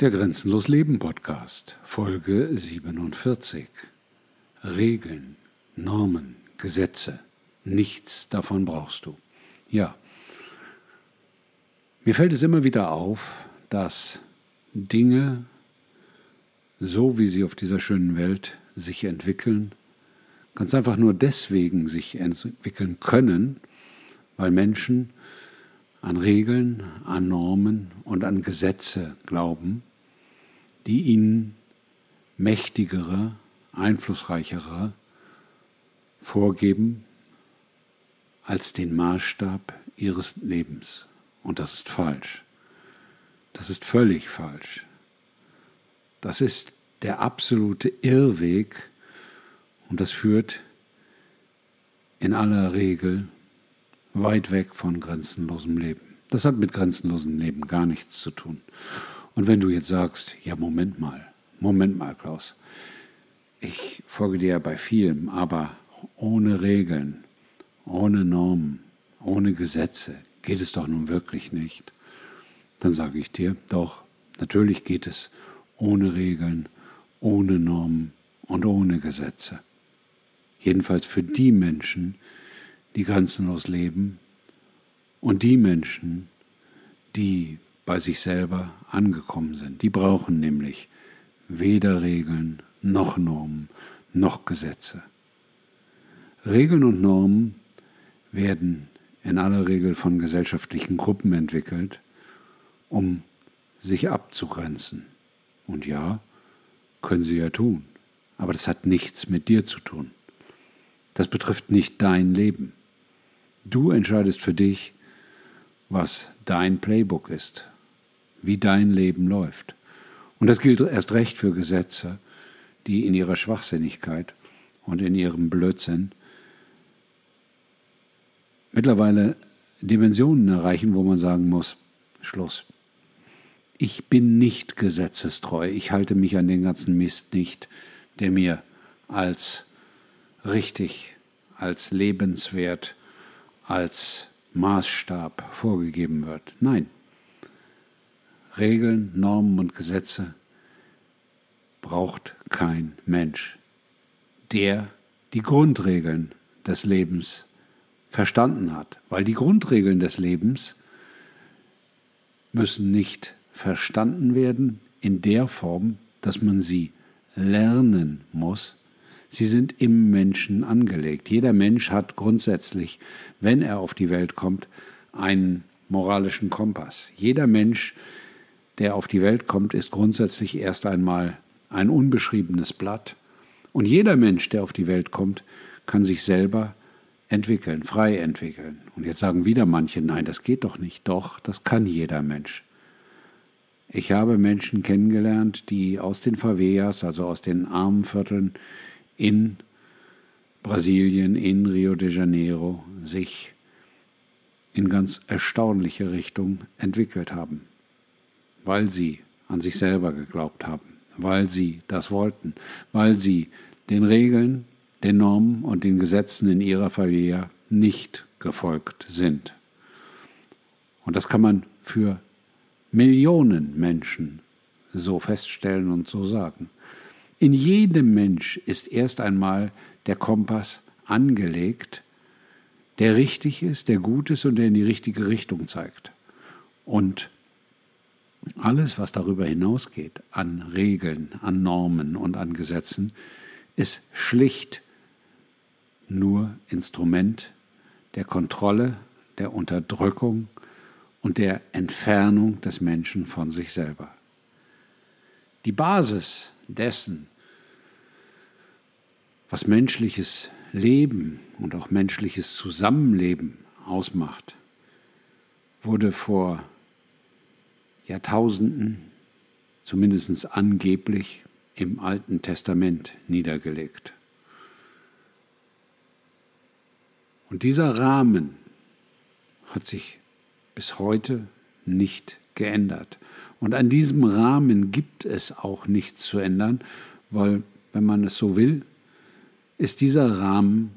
Der Grenzenlos Leben Podcast, Folge 47. Regeln, Normen, Gesetze, nichts davon brauchst du. Ja, mir fällt es immer wieder auf, dass Dinge, so wie sie auf dieser schönen Welt sich entwickeln, ganz einfach nur deswegen sich entwickeln können, weil Menschen an Regeln, an Normen und an Gesetze glauben, die ihnen mächtigere, einflussreichere vorgeben als den Maßstab ihres Lebens. Und das ist falsch. Das ist völlig falsch. Das ist der absolute Irrweg und das führt in aller Regel weit weg von grenzenlosem Leben. Das hat mit grenzenlosem Leben gar nichts zu tun. Und wenn du jetzt sagst, ja, Moment mal, Moment mal, Klaus, ich folge dir ja bei vielem, aber ohne Regeln, ohne Normen, ohne Gesetze geht es doch nun wirklich nicht. Dann sage ich dir, doch, natürlich geht es ohne Regeln, ohne Normen und ohne Gesetze. Jedenfalls für die Menschen, die grenzenlos leben und die Menschen, die bei sich selber angekommen sind. Die brauchen nämlich weder Regeln noch Normen noch Gesetze. Regeln und Normen werden in aller Regel von gesellschaftlichen Gruppen entwickelt, um sich abzugrenzen. Und ja, können sie ja tun, aber das hat nichts mit dir zu tun. Das betrifft nicht dein Leben. Du entscheidest für dich, was dein Playbook ist, wie dein Leben läuft. Und das gilt erst recht für Gesetze, die in ihrer Schwachsinnigkeit und in ihrem Blödsinn mittlerweile Dimensionen erreichen, wo man sagen muss, Schluss. Ich bin nicht gesetzestreu, ich halte mich an den ganzen Mist nicht, der mir als richtig, als lebenswert, als Maßstab vorgegeben wird. Nein. Regeln, Normen und Gesetze braucht kein Mensch, der die Grundregeln des Lebens verstanden hat, weil die Grundregeln des Lebens müssen nicht verstanden werden in der Form, dass man sie lernen muss, Sie sind im Menschen angelegt. Jeder Mensch hat grundsätzlich, wenn er auf die Welt kommt, einen moralischen Kompass. Jeder Mensch, der auf die Welt kommt, ist grundsätzlich erst einmal ein unbeschriebenes Blatt. Und jeder Mensch, der auf die Welt kommt, kann sich selber entwickeln, frei entwickeln. Und jetzt sagen wieder manche, nein, das geht doch nicht. Doch, das kann jeder Mensch. Ich habe Menschen kennengelernt, die aus den Favelas, also aus den armen Vierteln, in Brasilien, in Rio de Janeiro sich in ganz erstaunliche Richtung entwickelt haben, weil sie an sich selber geglaubt haben, weil sie das wollten, weil sie den Regeln, den Normen und den Gesetzen in ihrer Favela nicht gefolgt sind. Und das kann man für Millionen Menschen so feststellen und so sagen. In jedem Mensch ist erst einmal der Kompass angelegt, der richtig ist, der gut ist und der in die richtige Richtung zeigt. Und alles, was darüber hinausgeht, an Regeln, an Normen und an Gesetzen, ist schlicht nur Instrument der Kontrolle, der Unterdrückung und der Entfernung des Menschen von sich selber. Die Basis dessen, was menschliches Leben und auch menschliches Zusammenleben ausmacht, wurde vor Jahrtausenden, zumindest angeblich, im Alten Testament niedergelegt. Und dieser Rahmen hat sich bis heute nicht geändert. Und an diesem Rahmen gibt es auch nichts zu ändern, weil, wenn man es so will, ist dieser Rahmen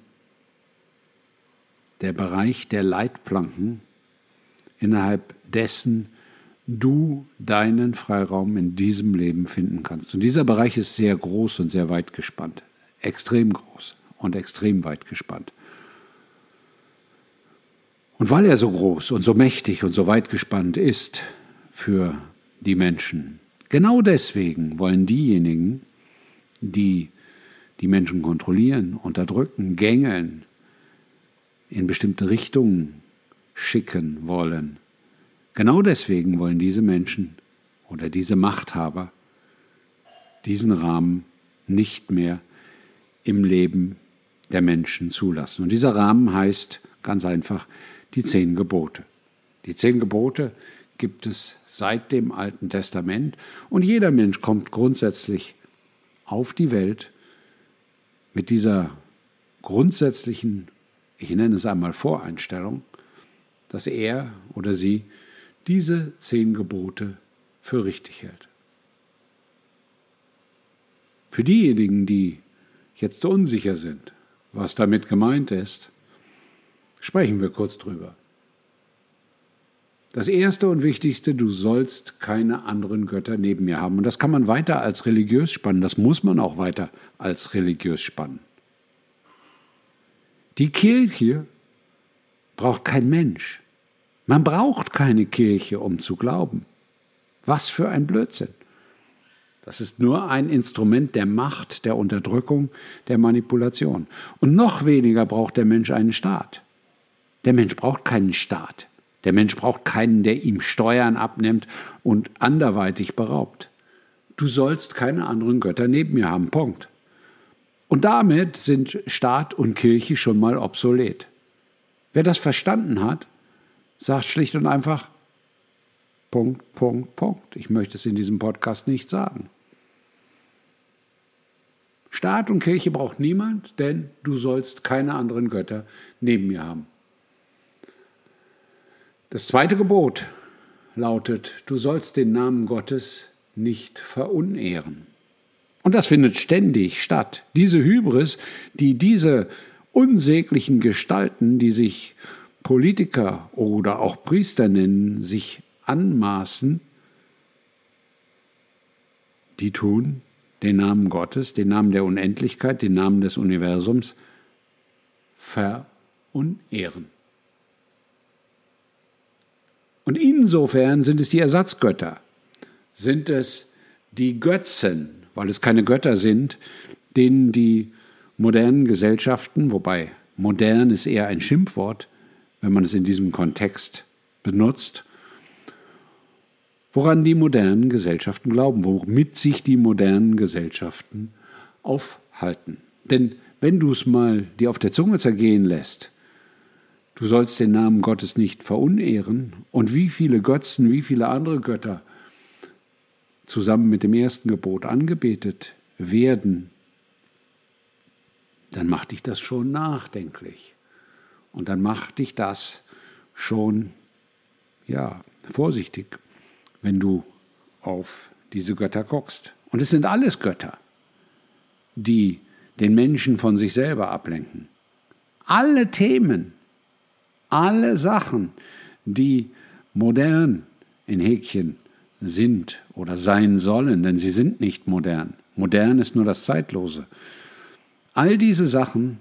der Bereich der Leitplanken, innerhalb dessen du deinen Freiraum in diesem Leben finden kannst. Und dieser Bereich ist sehr groß und sehr weit gespannt. Extrem groß und extrem weit gespannt. Und weil er so groß und so mächtig und so weit gespannt ist für die Menschen, genau deswegen wollen diejenigen, die die Menschen kontrollieren, unterdrücken, gängeln, in bestimmte Richtungen schicken wollen, Genau deswegen wollen diese Menschen oder diese Machthaber diesen Rahmen nicht mehr im Leben der Menschen zulassen. Und dieser Rahmen heißt ganz einfach die zehn Gebote. Die zehn Gebote gibt es seit dem Alten Testament und jeder Mensch kommt grundsätzlich auf die Welt mit dieser grundsätzlichen, ich nenne es einmal Voreinstellung, dass er oder sie diese zehn Gebote für richtig hält. Für diejenigen, die jetzt unsicher sind, was damit gemeint ist, sprechen wir kurz drüber. Das Erste und Wichtigste, du sollst keine anderen Götter neben mir haben. Und das kann man weiter als religiös spannen, das muss man auch weiter als religiös spannen. Die Kirche braucht kein Mensch. Man braucht keine Kirche, um zu glauben. Was für ein Blödsinn. Das ist nur ein Instrument der Macht, der Unterdrückung, der Manipulation. Und noch weniger braucht der Mensch einen Staat. Der Mensch braucht keinen Staat. Der Mensch braucht keinen, der ihm Steuern abnimmt und anderweitig beraubt. Du sollst keine anderen Götter neben mir haben. Punkt. Und damit sind Staat und Kirche schon mal obsolet. Wer das verstanden hat, sagt schlicht und einfach, Punkt, Punkt, Punkt. Ich möchte es in diesem Podcast nicht sagen. Staat und Kirche braucht niemand, denn du sollst keine anderen Götter neben mir haben. Das zweite Gebot lautet, du sollst den Namen Gottes nicht verunehren. Und das findet ständig statt. Diese Hybris, die diese unsäglichen Gestalten, die sich Politiker oder auch Priester nennen, sich anmaßen, die tun den Namen Gottes, den Namen der Unendlichkeit, den Namen des Universums verunehren. Und insofern sind es die Ersatzgötter, sind es die Götzen, weil es keine Götter sind, denen die modernen Gesellschaften, wobei modern ist eher ein Schimpfwort, wenn man es in diesem Kontext benutzt, woran die modernen Gesellschaften glauben, womit sich die modernen Gesellschaften aufhalten. Denn wenn du es mal dir auf der Zunge zergehen lässt, du sollst den Namen Gottes nicht verunehren, und wie viele Götzen, wie viele andere Götter zusammen mit dem ersten Gebot angebetet werden, dann macht dich das schon nachdenklich. Und dann macht dich das schon, ja, vorsichtig, wenn du auf diese Götter guckst. Und es sind alles Götter, die den Menschen von sich selber ablenken. Alle Themen, alle Sachen, die modern in Häkchen sind oder sein sollen, denn sie sind nicht modern. Modern ist nur das Zeitlose. All diese Sachen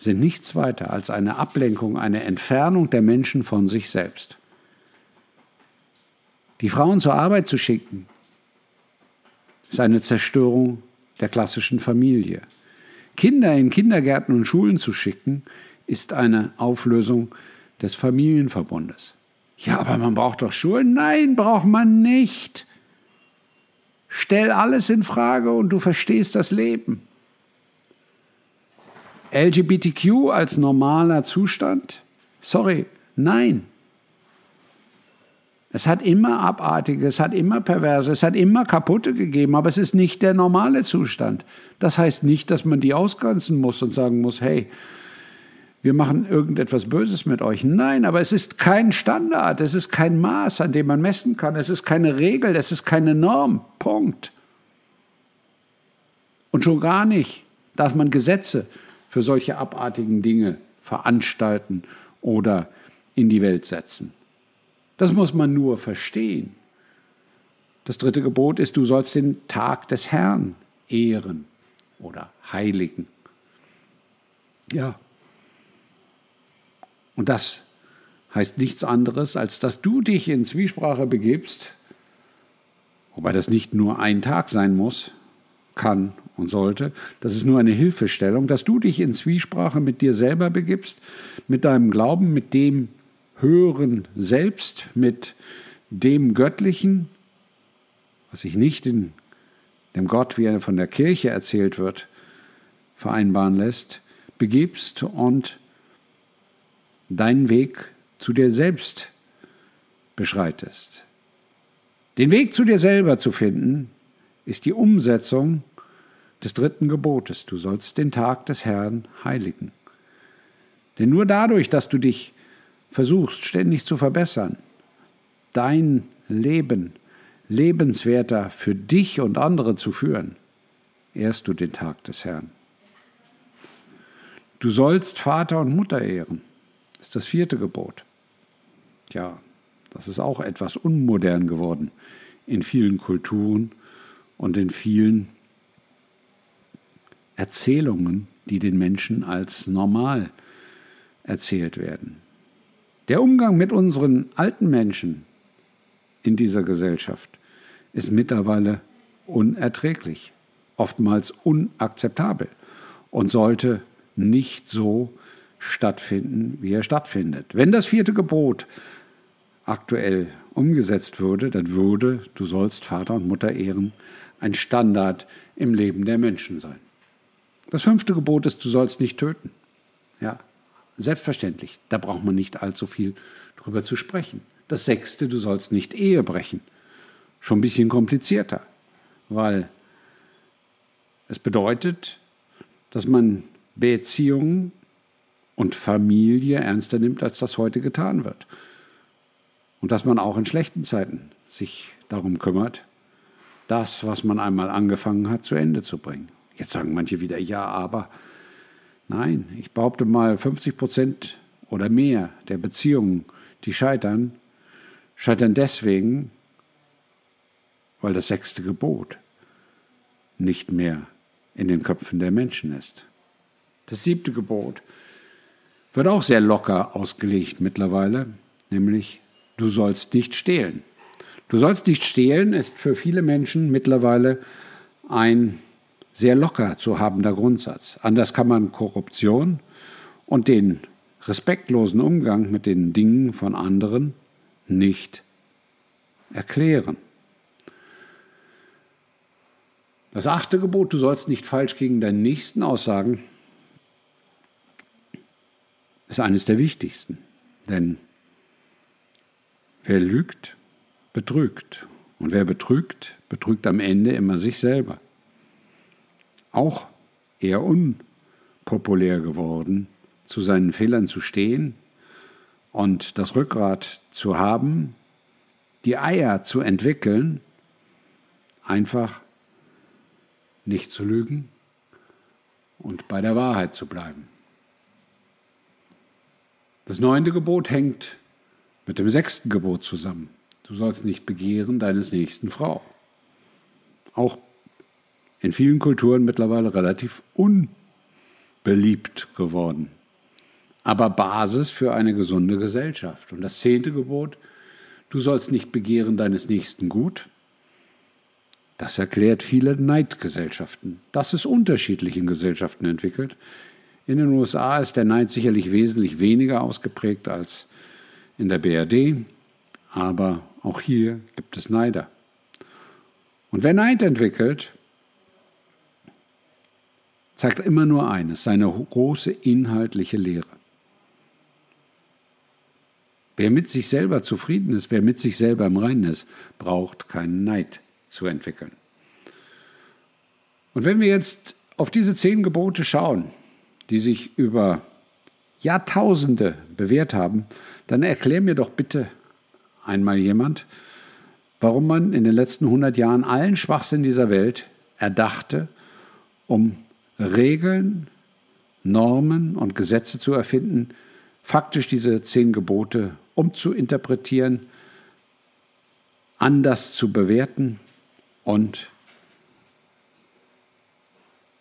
sind nichts weiter als eine Ablenkung, eine Entfernung der Menschen von sich selbst. Die Frauen zur Arbeit zu schicken, ist eine Zerstörung der klassischen Familie. Kinder in Kindergärten und Schulen zu schicken, ist eine Auflösung des Familienverbundes. Ja, aber man braucht doch Schulen. Nein, braucht man nicht. Stell alles in Frage und du verstehst das Leben. LGBTQ als normaler Zustand? Sorry, nein. Es hat immer Abartige, es hat immer Perverse, es hat immer Kaputte gegeben, aber es ist nicht der normale Zustand. Das heißt nicht, dass man die ausgrenzen muss und sagen muss, hey, wir machen irgendetwas Böses mit euch. Nein, aber es ist kein Standard, es ist kein Maß, an dem man messen kann, es ist keine Regel, es ist keine Norm. Punkt. Und schon gar nicht darf man Gesetze für solche abartigen Dinge veranstalten oder in die Welt setzen. Das muss man nur verstehen. Das dritte Gebot ist, du sollst den Tag des Herrn ehren oder heiligen. Ja. Und das heißt nichts anderes, als dass du dich in Zwiesprache begibst, wobei das nicht nur ein Tag sein muss, kann und sollte, das ist nur eine Hilfestellung, dass du dich in Zwiesprache mit dir selber begibst, mit deinem Glauben, mit dem Hören selbst, mit dem Göttlichen, was sich nicht in dem Gott, wie er von der Kirche erzählt wird, vereinbaren lässt, begibst und deinen Weg zu dir selbst beschreitest. Den Weg zu dir selber zu finden, ist die Umsetzung des dritten Gebotes. Du sollst den Tag des Herrn heiligen. Denn nur dadurch, dass du dich versuchst, ständig zu verbessern, dein Leben lebenswerter für dich und andere zu führen, ehrst du den Tag des Herrn. Du sollst Vater und Mutter ehren. Ist das vierte Gebot. Tja, das ist auch etwas unmodern geworden in vielen Kulturen und in vielen Erzählungen, die den Menschen als normal erzählt werden. Der Umgang mit unseren alten Menschen in dieser Gesellschaft ist mittlerweile unerträglich, oftmals unakzeptabel und sollte nicht so stattfinden, wie er stattfindet. Wenn das vierte Gebot aktuell umgesetzt würde, dann würde, du sollst Vater und Mutter ehren, ein Standard im Leben der Menschen sein. Das fünfte Gebot ist, du sollst nicht töten. Ja, selbstverständlich. Da braucht man nicht allzu viel drüber zu sprechen. Das sechste, du sollst nicht Ehe brechen. Schon ein bisschen komplizierter, weil es bedeutet, dass man Beziehungen und Familie ernster nimmt, als das heute getan wird. Und dass man auch in schlechten Zeiten sich darum kümmert, das, was man einmal angefangen hat, zu Ende zu bringen. Jetzt sagen manche wieder, ja, aber nein, ich behaupte mal, 50 Prozent oder mehr der Beziehungen, die scheitern, scheitern deswegen, weil das sechste Gebot nicht mehr in den Köpfen der Menschen ist. Das siebte Gebot wird auch sehr locker ausgelegt mittlerweile, nämlich du sollst nicht stehlen. Du sollst nicht stehlen ist für viele Menschen mittlerweile ein sehr locker zu habender Grundsatz. Anders kann man Korruption und den respektlosen Umgang mit den Dingen von anderen nicht erklären. Das achte Gebot, du sollst nicht falsch gegen deinen Nächsten aussagen, ist eines der wichtigsten. Denn wer lügt, betrügt. Und wer betrügt, betrügt am Ende immer sich selber. Auch eher unpopulär geworden, zu seinen Fehlern zu stehen und das Rückgrat zu haben, die Eier zu entwickeln, einfach nicht zu lügen und bei der Wahrheit zu bleiben. Das neunte Gebot hängt mit dem sechsten Gebot zusammen. Du sollst nicht begehren deines nächsten Frau. Auch in vielen Kulturen mittlerweile relativ unbeliebt geworden. Aber Basis für eine gesunde Gesellschaft. Und das zehnte Gebot, du sollst nicht begehren deines nächsten Gut. Das erklärt viele Neidgesellschaften. Das ist unterschiedlich in Gesellschaften entwickelt. In den USA ist der Neid sicherlich wesentlich weniger ausgeprägt als in der BRD, aber auch hier gibt es Neider. Und wer Neid entwickelt, zeigt immer nur eines, seine große inhaltliche Lehre. Wer mit sich selber zufrieden ist, wer mit sich selber im Reinen ist, braucht keinen Neid zu entwickeln. Und wenn wir jetzt auf diese zehn Gebote schauen, die sich über Jahrtausende bewährt haben, dann erklär mir doch bitte einmal jemand, warum man in den letzten 100 Jahren allen Schwachsinn dieser Welt erdachte, um Regeln, Normen und Gesetze zu erfinden, faktisch diese zehn Gebote umzuinterpretieren, anders zu bewerten und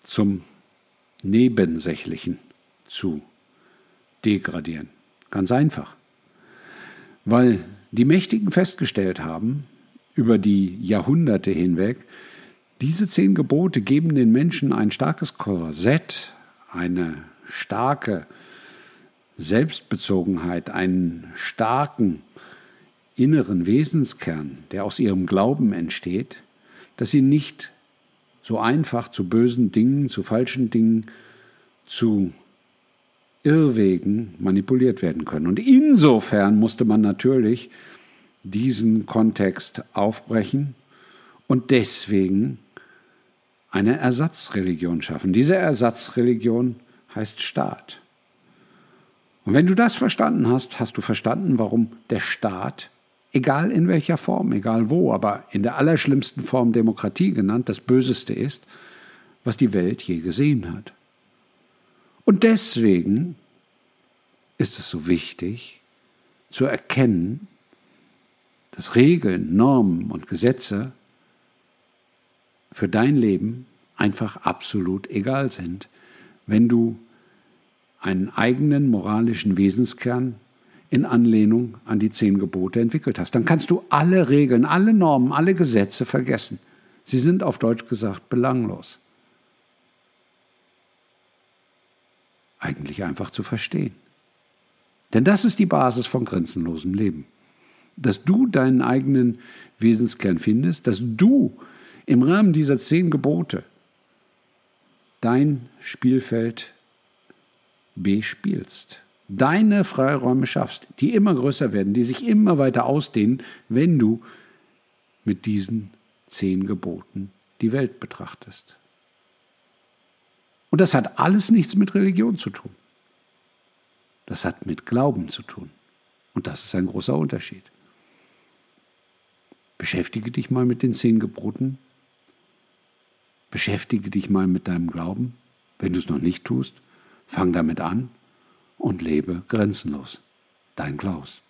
zum Nebensächlichen zu degradieren. Ganz einfach. Weil die Mächtigen festgestellt haben, über die Jahrhunderte hinweg, diese zehn Gebote geben den Menschen ein starkes Korsett, eine starke Selbstbezogenheit, einen starken inneren Wesenskern, der aus ihrem Glauben entsteht, dass sie nicht so einfach zu bösen Dingen, zu falschen Dingen, zu Irrwegen manipuliert werden können. Und insofern musste man natürlich diesen Kontext aufbrechen und deswegen eine Ersatzreligion schaffen. Diese Ersatzreligion heißt Staat. Und wenn du das verstanden hast, hast du verstanden, warum der Staat, egal in welcher Form, egal wo, aber in der allerschlimmsten Form Demokratie genannt, das Böseste ist, was die Welt je gesehen hat. Und deswegen ist es so wichtig zu erkennen, dass Regeln, Normen und Gesetze für dein Leben einfach absolut egal sind, wenn du einen eigenen moralischen Wesenskern in Anlehnung an die zehn Gebote entwickelt hast. Dann kannst du alle Regeln, alle Normen, alle Gesetze vergessen. Sie sind auf Deutsch gesagt belanglos. eigentlich einfach zu verstehen. Denn das ist die Basis von grenzenlosem Leben. Dass du deinen eigenen Wesenskern findest, dass du im Rahmen dieser zehn Gebote dein Spielfeld bespielst. Deine Freiräume schaffst, die immer größer werden, die sich immer weiter ausdehnen, wenn du mit diesen zehn Geboten die Welt betrachtest. Und das hat alles nichts mit Religion zu tun. Das hat mit Glauben zu tun. Und das ist ein großer Unterschied. Beschäftige dich mal mit den zehn Geboten. Beschäftige dich mal mit deinem Glauben. Wenn du es noch nicht tust, fang damit an und lebe grenzenlos. Dein Klaus.